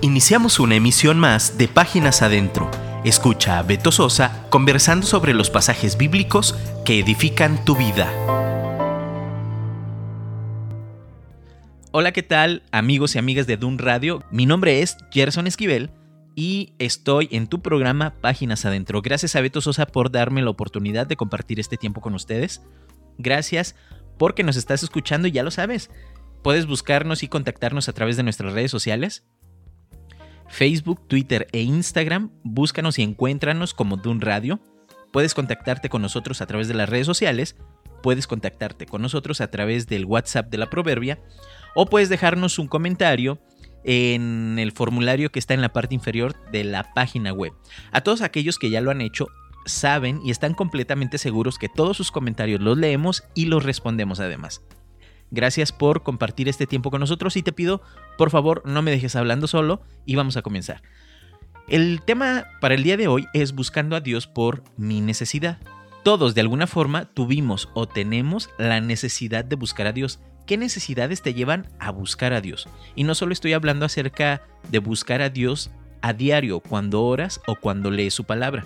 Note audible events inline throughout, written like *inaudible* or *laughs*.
Iniciamos una emisión más de Páginas Adentro. Escucha a Beto Sosa conversando sobre los pasajes bíblicos que edifican tu vida. Hola, ¿qué tal amigos y amigas de Dun Radio? Mi nombre es Gerson Esquivel y estoy en tu programa Páginas Adentro. Gracias a Beto Sosa por darme la oportunidad de compartir este tiempo con ustedes. Gracias porque nos estás escuchando y ya lo sabes. Puedes buscarnos y contactarnos a través de nuestras redes sociales. Facebook, Twitter e Instagram. Búscanos y encuéntranos como Dun Radio. Puedes contactarte con nosotros a través de las redes sociales. Puedes contactarte con nosotros a través del WhatsApp de la Proverbia. O puedes dejarnos un comentario en el formulario que está en la parte inferior de la página web. A todos aquellos que ya lo han hecho, saben y están completamente seguros que todos sus comentarios los leemos y los respondemos además. Gracias por compartir este tiempo con nosotros y te pido, por favor, no me dejes hablando solo y vamos a comenzar. El tema para el día de hoy es buscando a Dios por mi necesidad. Todos de alguna forma tuvimos o tenemos la necesidad de buscar a Dios. ¿Qué necesidades te llevan a buscar a Dios? Y no solo estoy hablando acerca de buscar a Dios a diario, cuando oras o cuando lees su palabra.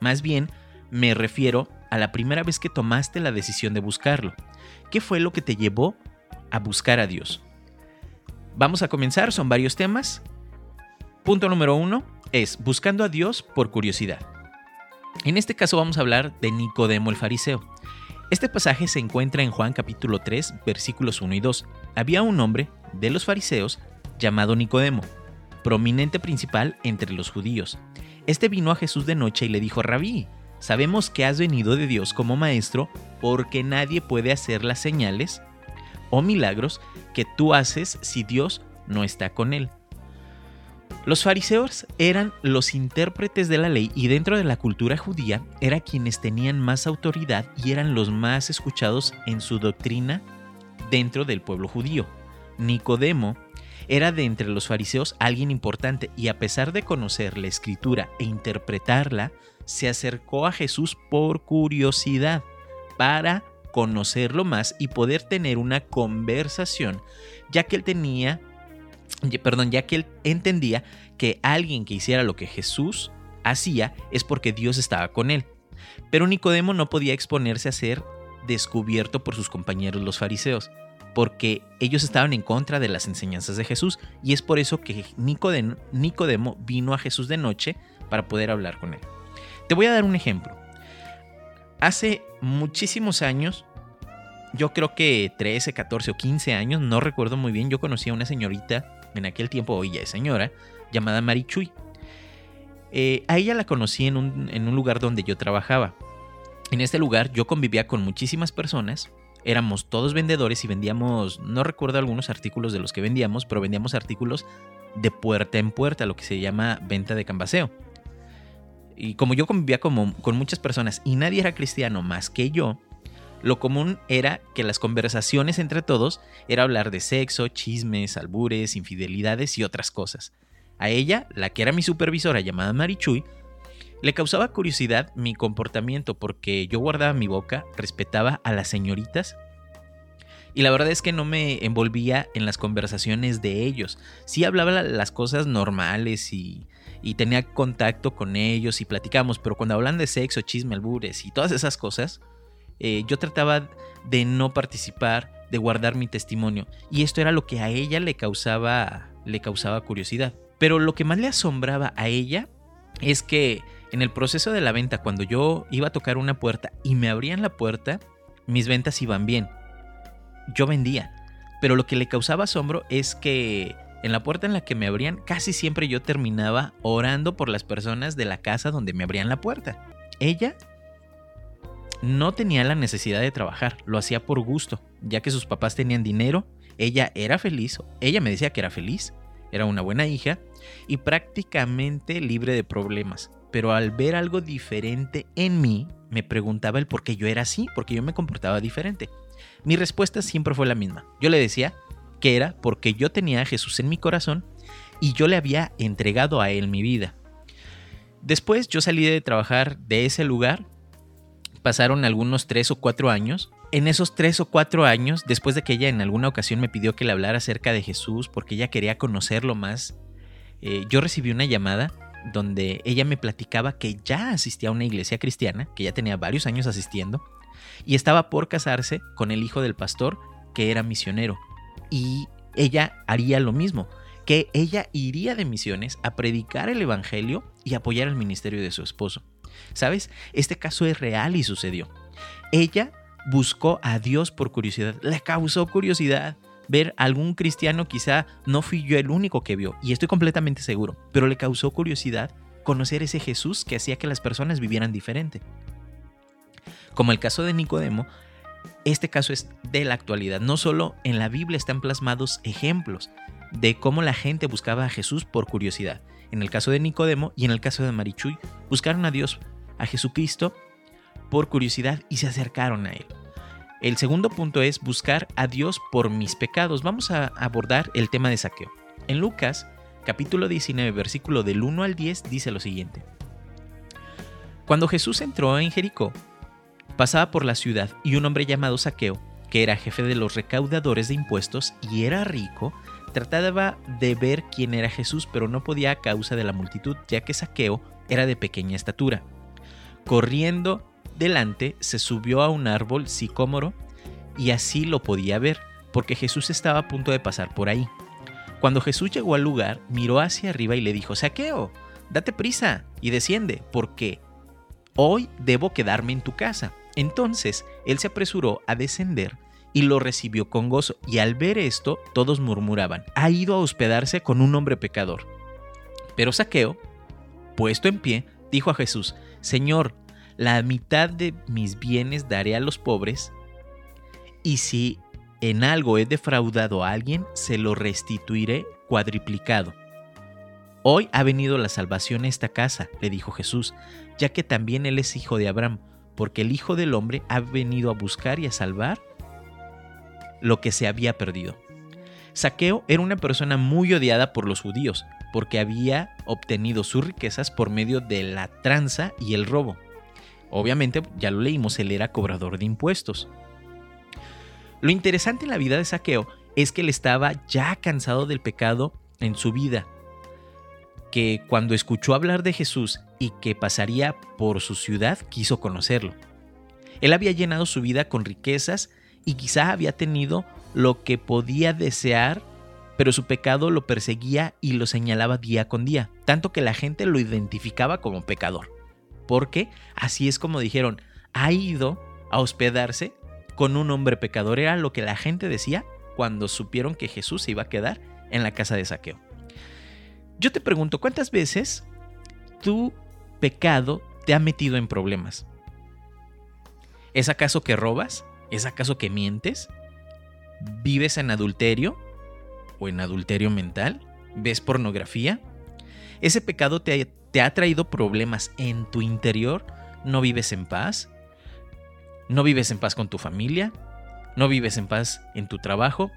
Más bien, me refiero a la primera vez que tomaste la decisión de buscarlo. ¿Qué fue lo que te llevó a buscar a Dios? Vamos a comenzar, son varios temas. Punto número uno es buscando a Dios por curiosidad. En este caso vamos a hablar de Nicodemo el fariseo. Este pasaje se encuentra en Juan capítulo 3, versículos 1 y 2. Había un hombre de los fariseos llamado Nicodemo, prominente principal entre los judíos. Este vino a Jesús de noche y le dijo, Rabí, Sabemos que has venido de Dios como maestro porque nadie puede hacer las señales o milagros que tú haces si Dios no está con él. Los fariseos eran los intérpretes de la ley y dentro de la cultura judía eran quienes tenían más autoridad y eran los más escuchados en su doctrina dentro del pueblo judío. Nicodemo era de entre los fariseos alguien importante y a pesar de conocer la escritura e interpretarla, se acercó a Jesús por curiosidad para conocerlo más y poder tener una conversación, ya que él tenía, perdón, ya que él entendía que alguien que hiciera lo que Jesús hacía es porque Dios estaba con él. Pero Nicodemo no podía exponerse a ser descubierto por sus compañeros los fariseos, porque ellos estaban en contra de las enseñanzas de Jesús y es por eso que Nicodemo vino a Jesús de noche para poder hablar con él. Te voy a dar un ejemplo. Hace muchísimos años, yo creo que 13, 14 o 15 años, no recuerdo muy bien, yo conocí a una señorita, en aquel tiempo hoy ya es señora, llamada Marichuy. Eh, a ella la conocí en un, en un lugar donde yo trabajaba. En este lugar yo convivía con muchísimas personas, éramos todos vendedores y vendíamos, no recuerdo algunos artículos de los que vendíamos, pero vendíamos artículos de puerta en puerta, lo que se llama venta de cambaseo y como yo convivía como, con muchas personas y nadie era cristiano más que yo, lo común era que las conversaciones entre todos era hablar de sexo, chismes, albures, infidelidades y otras cosas. A ella, la que era mi supervisora llamada Marichuy, le causaba curiosidad mi comportamiento porque yo guardaba mi boca, respetaba a las señoritas y la verdad es que no me envolvía en las conversaciones de ellos. Sí hablaba las cosas normales y y tenía contacto con ellos y platicamos, pero cuando hablan de sexo, chisme, albures y todas esas cosas, eh, yo trataba de no participar, de guardar mi testimonio y esto era lo que a ella le causaba, le causaba curiosidad. Pero lo que más le asombraba a ella es que en el proceso de la venta, cuando yo iba a tocar una puerta y me abrían la puerta, mis ventas iban bien. Yo vendía. Pero lo que le causaba asombro es que en la puerta en la que me abrían, casi siempre yo terminaba orando por las personas de la casa donde me abrían la puerta. Ella no tenía la necesidad de trabajar, lo hacía por gusto, ya que sus papás tenían dinero, ella era feliz, ella me decía que era feliz, era una buena hija y prácticamente libre de problemas. Pero al ver algo diferente en mí, me preguntaba el por qué yo era así, porque yo me comportaba diferente. Mi respuesta siempre fue la misma. Yo le decía que era porque yo tenía a Jesús en mi corazón y yo le había entregado a Él mi vida. Después yo salí de trabajar de ese lugar, pasaron algunos tres o cuatro años. En esos tres o cuatro años, después de que ella en alguna ocasión me pidió que le hablara acerca de Jesús porque ella quería conocerlo más, eh, yo recibí una llamada donde ella me platicaba que ya asistía a una iglesia cristiana, que ya tenía varios años asistiendo, y estaba por casarse con el hijo del pastor que era misionero. Y ella haría lo mismo, que ella iría de misiones a predicar el Evangelio y apoyar el ministerio de su esposo. ¿Sabes? Este caso es real y sucedió. Ella buscó a Dios por curiosidad, le causó curiosidad ver a algún cristiano, quizá no fui yo el único que vio, y estoy completamente seguro, pero le causó curiosidad conocer ese Jesús que hacía que las personas vivieran diferente. Como el caso de Nicodemo, este caso es de la actualidad. No solo en la Biblia están plasmados ejemplos de cómo la gente buscaba a Jesús por curiosidad. En el caso de Nicodemo y en el caso de Marichuy, buscaron a Dios, a Jesucristo, por curiosidad y se acercaron a Él. El segundo punto es buscar a Dios por mis pecados. Vamos a abordar el tema de saqueo. En Lucas, capítulo 19, versículo del 1 al 10, dice lo siguiente. Cuando Jesús entró en Jericó, pasaba por la ciudad y un hombre llamado Saqueo, que era jefe de los recaudadores de impuestos y era rico, trataba de ver quién era Jesús, pero no podía a causa de la multitud, ya que Saqueo era de pequeña estatura. Corriendo delante, se subió a un árbol sicómoro y así lo podía ver, porque Jesús estaba a punto de pasar por ahí. Cuando Jesús llegó al lugar, miró hacia arriba y le dijo, Saqueo, date prisa y desciende, porque hoy debo quedarme en tu casa. Entonces él se apresuró a descender y lo recibió con gozo, y al ver esto todos murmuraban, ha ido a hospedarse con un hombre pecador. Pero Saqueo, puesto en pie, dijo a Jesús, Señor, la mitad de mis bienes daré a los pobres, y si en algo he defraudado a alguien, se lo restituiré cuadriplicado. Hoy ha venido la salvación a esta casa, le dijo Jesús, ya que también él es hijo de Abraham, porque el Hijo del Hombre ha venido a buscar y a salvar lo que se había perdido. Saqueo era una persona muy odiada por los judíos, porque había obtenido sus riquezas por medio de la tranza y el robo. Obviamente, ya lo leímos, él era cobrador de impuestos. Lo interesante en la vida de Saqueo es que él estaba ya cansado del pecado en su vida, que cuando escuchó hablar de Jesús y que pasaría por su ciudad, quiso conocerlo. Él había llenado su vida con riquezas y quizá había tenido lo que podía desear, pero su pecado lo perseguía y lo señalaba día con día, tanto que la gente lo identificaba como pecador. Porque así es como dijeron, ha ido a hospedarse con un hombre pecador, era lo que la gente decía cuando supieron que Jesús se iba a quedar en la casa de saqueo. Yo te pregunto, ¿cuántas veces tu pecado te ha metido en problemas? ¿Es acaso que robas? ¿Es acaso que mientes? ¿Vives en adulterio? ¿O en adulterio mental? ¿Ves pornografía? ¿Ese pecado te, te ha traído problemas en tu interior? ¿No vives en paz? ¿No vives en paz con tu familia? ¿No vives en paz en tu trabajo?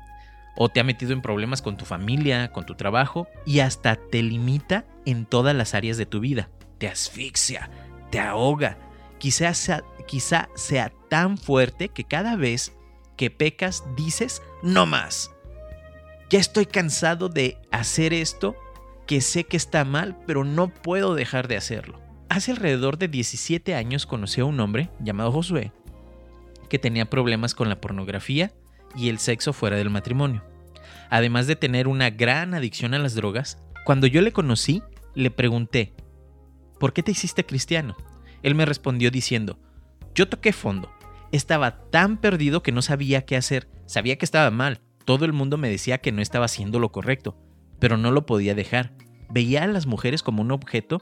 ¿O te ha metido en problemas con tu familia, con tu trabajo? Y hasta te limita en todas las áreas de tu vida. Te asfixia, te ahoga. Quizá sea, quizá sea tan fuerte que cada vez que pecas dices, no más. Ya estoy cansado de hacer esto que sé que está mal, pero no puedo dejar de hacerlo. Hace alrededor de 17 años conocí a un hombre llamado Josué que tenía problemas con la pornografía y el sexo fuera del matrimonio. Además de tener una gran adicción a las drogas, cuando yo le conocí, le pregunté, ¿por qué te hiciste cristiano? Él me respondió diciendo, yo toqué fondo. Estaba tan perdido que no sabía qué hacer. Sabía que estaba mal. Todo el mundo me decía que no estaba haciendo lo correcto, pero no lo podía dejar. Veía a las mujeres como un objeto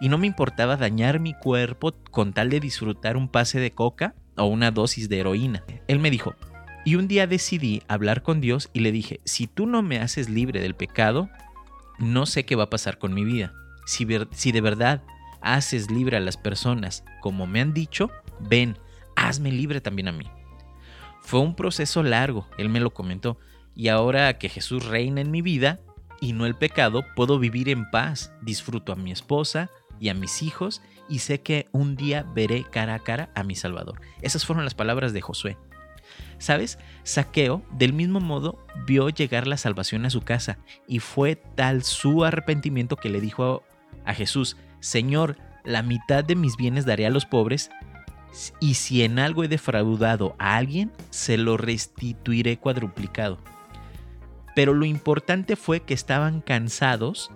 y no me importaba dañar mi cuerpo con tal de disfrutar un pase de coca o una dosis de heroína. Él me dijo, y un día decidí hablar con Dios y le dije, si tú no me haces libre del pecado, no sé qué va a pasar con mi vida. Si, de verdad haces libre a las personas como me han dicho, ven, hazme libre también a mí. Fue un proceso largo, él me lo comentó, y ahora que Jesús reina en mi vida y no el pecado, puedo vivir en paz, disfruto a mi esposa y a mis hijos y sé que un día veré cara a cara a mi Salvador. Esas fueron las palabras de Josué. ¿Sabes? Saqueo, del mismo modo, vio llegar la salvación a su casa y fue tal su arrepentimiento que le dijo a Jesús, Señor, la mitad de mis bienes daré a los pobres y si en algo he defraudado a alguien, se lo restituiré cuadruplicado. Pero lo importante fue que estaban cansados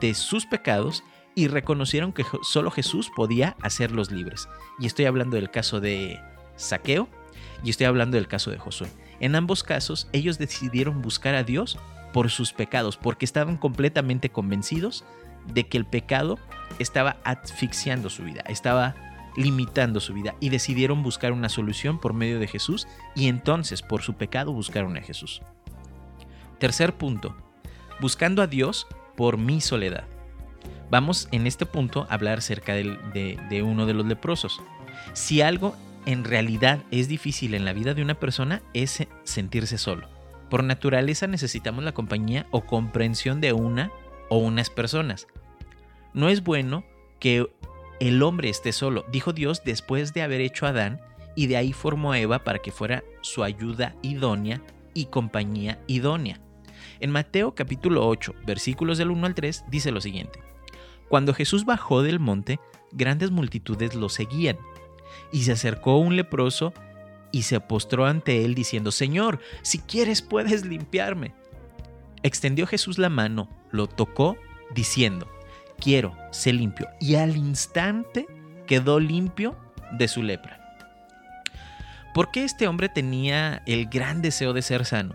de sus pecados y reconocieron que solo Jesús podía hacerlos libres. Y estoy hablando del caso de Saqueo y estoy hablando del caso de Josué. En ambos casos, ellos decidieron buscar a Dios por sus pecados, porque estaban completamente convencidos de que el pecado estaba asfixiando su vida, estaba limitando su vida y decidieron buscar una solución por medio de Jesús y entonces por su pecado buscaron a Jesús. Tercer punto, buscando a Dios por mi soledad. Vamos en este punto a hablar acerca de, de uno de los leprosos. Si algo en realidad es difícil en la vida de una persona es sentirse solo. Por naturaleza necesitamos la compañía o comprensión de una o unas personas. No es bueno que el hombre esté solo, dijo Dios después de haber hecho a Adán y de ahí formó a Eva para que fuera su ayuda idónea y compañía idónea. En Mateo capítulo 8, versículos del 1 al 3, dice lo siguiente. Cuando Jesús bajó del monte, grandes multitudes lo seguían, y se acercó un leproso y se postró ante él diciendo, Señor, si quieres puedes limpiarme. Extendió Jesús la mano, lo tocó, diciendo, quiero, sé limpio. Y al instante quedó limpio de su lepra. ¿Por qué este hombre tenía el gran deseo de ser sano?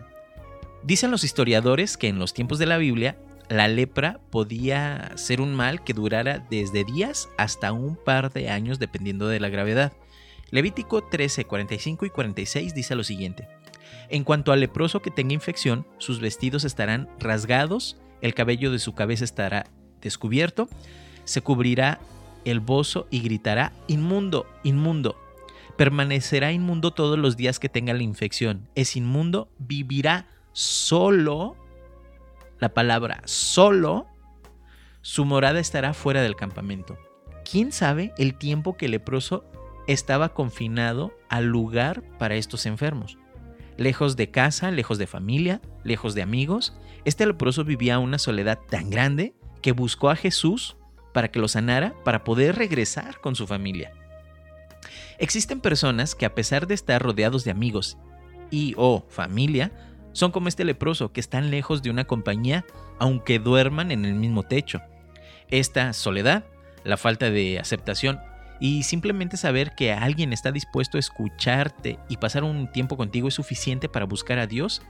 Dicen los historiadores que en los tiempos de la Biblia la lepra podía ser un mal que durara desde días hasta un par de años dependiendo de la gravedad. Levítico 13, 45 y 46 dice lo siguiente. En cuanto al leproso que tenga infección, sus vestidos estarán rasgados, el cabello de su cabeza estará descubierto, se cubrirá el bozo y gritará, inmundo, inmundo. Permanecerá inmundo todos los días que tenga la infección. Es inmundo, vivirá solo, la palabra solo, su morada estará fuera del campamento. ¿Quién sabe el tiempo que el leproso estaba confinado al lugar para estos enfermos? Lejos de casa, lejos de familia, lejos de amigos, este leproso vivía una soledad tan grande que buscó a Jesús para que lo sanara, para poder regresar con su familia. Existen personas que a pesar de estar rodeados de amigos y o familia, son como este leproso que están lejos de una compañía aunque duerman en el mismo techo. Esta soledad, la falta de aceptación y simplemente saber que alguien está dispuesto a escucharte y pasar un tiempo contigo es suficiente para buscar a Dios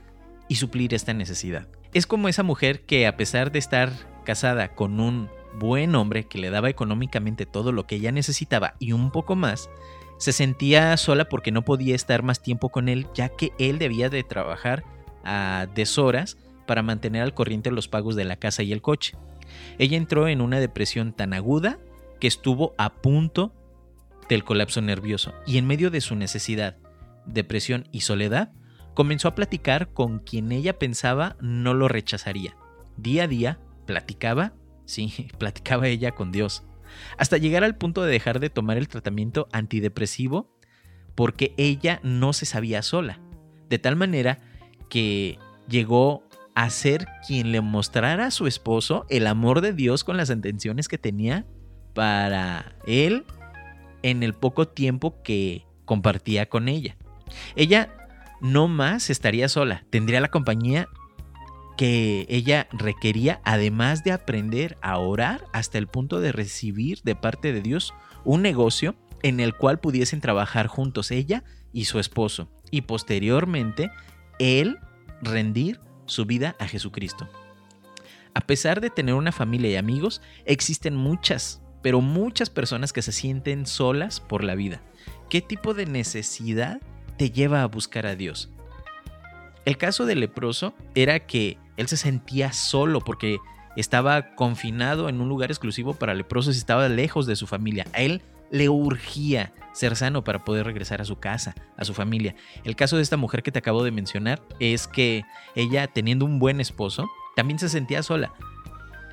y suplir esta necesidad. Es como esa mujer que a pesar de estar casada con un buen hombre que le daba económicamente todo lo que ella necesitaba y un poco más, se sentía sola porque no podía estar más tiempo con él ya que él debía de trabajar a deshoras para mantener al corriente los pagos de la casa y el coche. Ella entró en una depresión tan aguda que estuvo a punto del colapso nervioso y en medio de su necesidad, depresión y soledad, comenzó a platicar con quien ella pensaba no lo rechazaría. Día a día platicaba, sí, *laughs* platicaba ella con Dios, hasta llegar al punto de dejar de tomar el tratamiento antidepresivo porque ella no se sabía sola, de tal manera que llegó a ser quien le mostrara a su esposo el amor de Dios con las intenciones que tenía para él en el poco tiempo que compartía con ella. Ella no más estaría sola, tendría la compañía que ella requería, además de aprender a orar hasta el punto de recibir de parte de Dios un negocio en el cual pudiesen trabajar juntos ella y su esposo, y posteriormente él rendir su vida a Jesucristo. A pesar de tener una familia y amigos, existen muchas, pero muchas personas que se sienten solas por la vida. ¿Qué tipo de necesidad te lleva a buscar a Dios? El caso del leproso era que él se sentía solo porque estaba confinado en un lugar exclusivo para leprosos y estaba lejos de su familia. A él le urgía ser sano para poder regresar a su casa, a su familia. El caso de esta mujer que te acabo de mencionar es que ella, teniendo un buen esposo, también se sentía sola.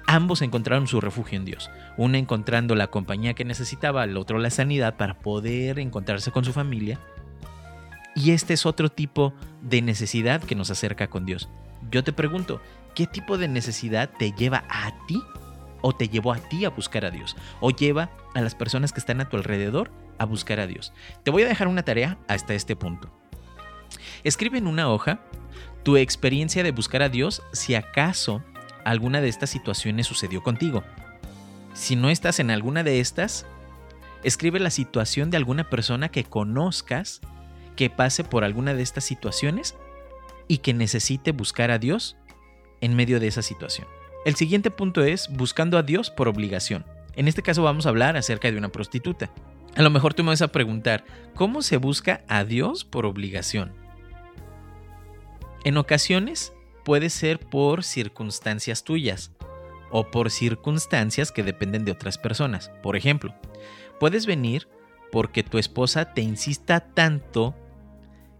Ambos encontraron su refugio en Dios, una encontrando la compañía que necesitaba, el otro la sanidad para poder encontrarse con su familia Y este es otro tipo de necesidad que nos acerca con Dios. Yo te pregunto, ¿qué tipo de necesidad te lleva a ti o te llevó a ti a buscar a Dios? ¿O lleva a las personas que están a tu alrededor a buscar a Dios? Te voy a dejar una tarea hasta este punto. Escribe en una hoja tu experiencia de buscar a Dios si acaso alguna de estas situaciones sucedió contigo. Si no estás en alguna de estas, escribe la situación de alguna persona que conozcas que pase por alguna de estas situaciones y que necesite buscar a Dios en medio de esa situación. El siguiente punto es buscando a Dios por obligación. En este caso vamos a hablar acerca de una prostituta. A lo mejor tú me vas a preguntar, ¿cómo se busca a Dios por obligación? En ocasiones puede ser por circunstancias tuyas o por circunstancias que dependen de otras personas. Por ejemplo, puedes venir porque tu esposa te insista tanto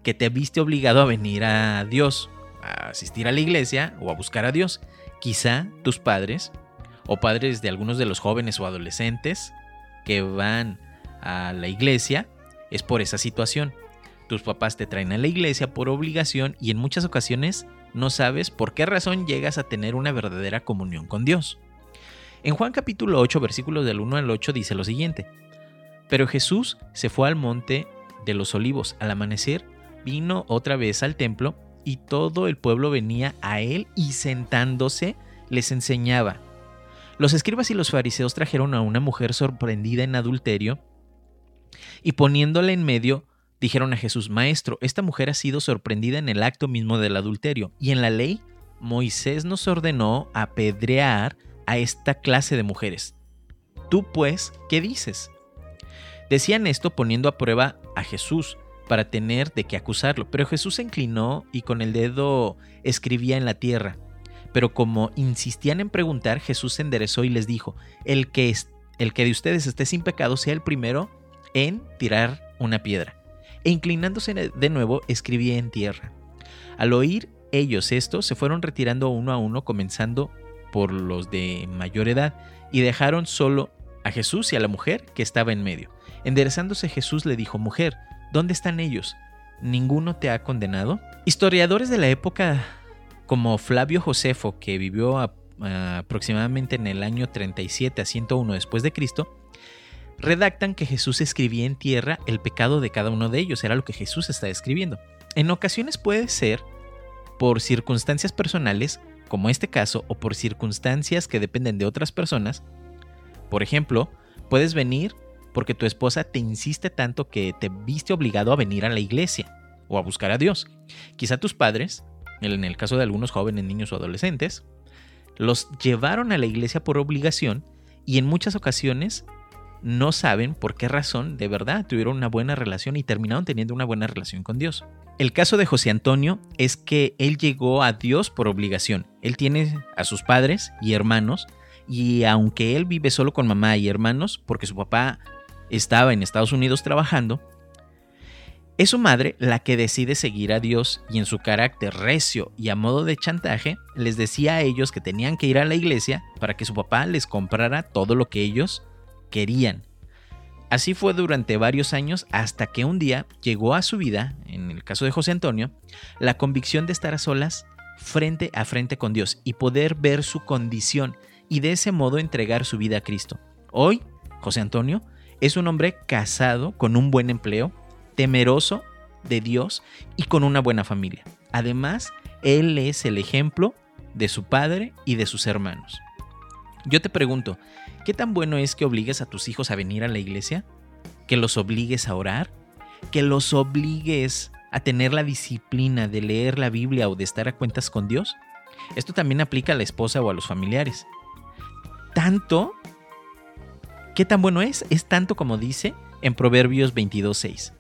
que te viste obligado a venir a Dios, a asistir a la iglesia o a buscar a Dios. Quizá tus padres o padres de algunos de los jóvenes o adolescentes que van a la iglesia es por esa situación. Tus papás te traen a la iglesia por obligación y en muchas ocasiones no sabes por qué razón llegas a tener una verdadera comunión con Dios. En Juan capítulo 8, versículos del 1 al 8 dice lo siguiente. Pero Jesús se fue al monte de los olivos. Al amanecer vino otra vez al templo y todo el pueblo venía a él y sentándose les enseñaba. Los escribas y los fariseos trajeron a una mujer sorprendida en adulterio y poniéndola en medio dijeron a Jesús, Maestro, esta mujer ha sido sorprendida en el acto mismo del adulterio, y en la ley Moisés nos ordenó apedrear a esta clase de mujeres. Tú pues, ¿qué dices? Decían esto poniendo a prueba a Jesús para tener de qué acusarlo, pero Jesús se inclinó y con el dedo escribía en la tierra. Pero como insistían en preguntar, Jesús se enderezó y les dijo, el que, el que de ustedes esté sin pecado sea el primero en tirar una piedra e inclinándose de nuevo escribía en tierra. Al oír ellos esto, se fueron retirando uno a uno, comenzando por los de mayor edad, y dejaron solo a Jesús y a la mujer que estaba en medio. Enderezándose Jesús le dijo, Mujer, ¿dónde están ellos? ¿Ninguno te ha condenado? Historiadores de la época como Flavio Josefo, que vivió aproximadamente en el año 37 a 101 después de Cristo, redactan que Jesús escribía en tierra el pecado de cada uno de ellos, era lo que Jesús está escribiendo. En ocasiones puede ser por circunstancias personales, como este caso, o por circunstancias que dependen de otras personas. Por ejemplo, puedes venir porque tu esposa te insiste tanto que te viste obligado a venir a la iglesia o a buscar a Dios. Quizá tus padres, en el caso de algunos jóvenes, niños o adolescentes, los llevaron a la iglesia por obligación y en muchas ocasiones no saben por qué razón de verdad tuvieron una buena relación y terminaron teniendo una buena relación con Dios. El caso de José Antonio es que él llegó a Dios por obligación. Él tiene a sus padres y hermanos y aunque él vive solo con mamá y hermanos porque su papá estaba en Estados Unidos trabajando, es su madre la que decide seguir a Dios y en su carácter recio y a modo de chantaje les decía a ellos que tenían que ir a la iglesia para que su papá les comprara todo lo que ellos querían. Así fue durante varios años hasta que un día llegó a su vida, en el caso de José Antonio, la convicción de estar a solas frente a frente con Dios y poder ver su condición y de ese modo entregar su vida a Cristo. Hoy, José Antonio es un hombre casado con un buen empleo, temeroso de Dios y con una buena familia. Además, él es el ejemplo de su padre y de sus hermanos. Yo te pregunto, ¿Qué tan bueno es que obligues a tus hijos a venir a la iglesia? ¿Que los obligues a orar? ¿Que los obligues a tener la disciplina de leer la Biblia o de estar a cuentas con Dios? Esto también aplica a la esposa o a los familiares. Tanto, ¿qué tan bueno es? Es tanto como dice en Proverbios 22.6.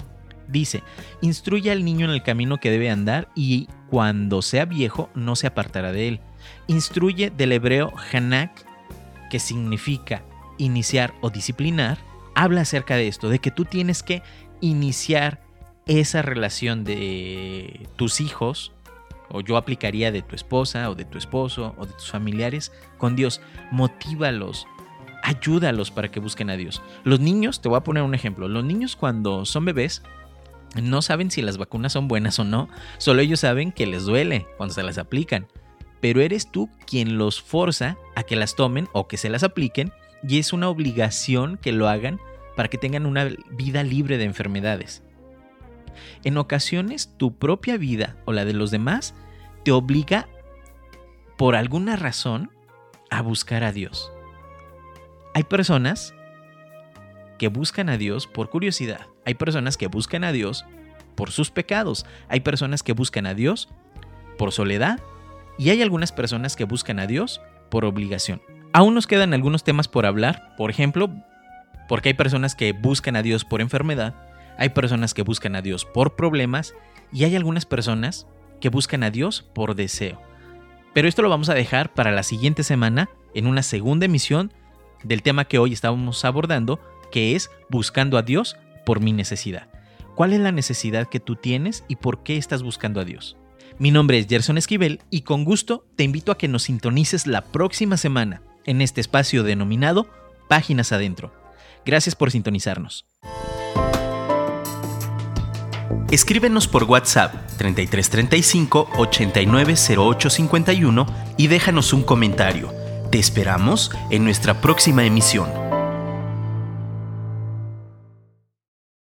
Dice, instruye al niño en el camino que debe andar y cuando sea viejo no se apartará de él. Instruye del hebreo Hanak que significa iniciar o disciplinar, habla acerca de esto, de que tú tienes que iniciar esa relación de tus hijos, o yo aplicaría de tu esposa o de tu esposo o de tus familiares con Dios. Motívalos, ayúdalos para que busquen a Dios. Los niños, te voy a poner un ejemplo, los niños cuando son bebés, no saben si las vacunas son buenas o no, solo ellos saben que les duele cuando se las aplican. Pero eres tú quien los forza a que las tomen o que se las apliquen y es una obligación que lo hagan para que tengan una vida libre de enfermedades. En ocasiones tu propia vida o la de los demás te obliga por alguna razón a buscar a Dios. Hay personas que buscan a Dios por curiosidad. Hay personas que buscan a Dios por sus pecados. Hay personas que buscan a Dios por soledad. Y hay algunas personas que buscan a Dios por obligación. Aún nos quedan algunos temas por hablar. Por ejemplo, porque hay personas que buscan a Dios por enfermedad. Hay personas que buscan a Dios por problemas. Y hay algunas personas que buscan a Dios por deseo. Pero esto lo vamos a dejar para la siguiente semana en una segunda emisión del tema que hoy estábamos abordando, que es buscando a Dios por mi necesidad. ¿Cuál es la necesidad que tú tienes y por qué estás buscando a Dios? Mi nombre es Gerson Esquivel y con gusto te invito a que nos sintonices la próxima semana en este espacio denominado Páginas Adentro. Gracias por sintonizarnos. Escríbenos por WhatsApp 3335 890851 y déjanos un comentario. Te esperamos en nuestra próxima emisión.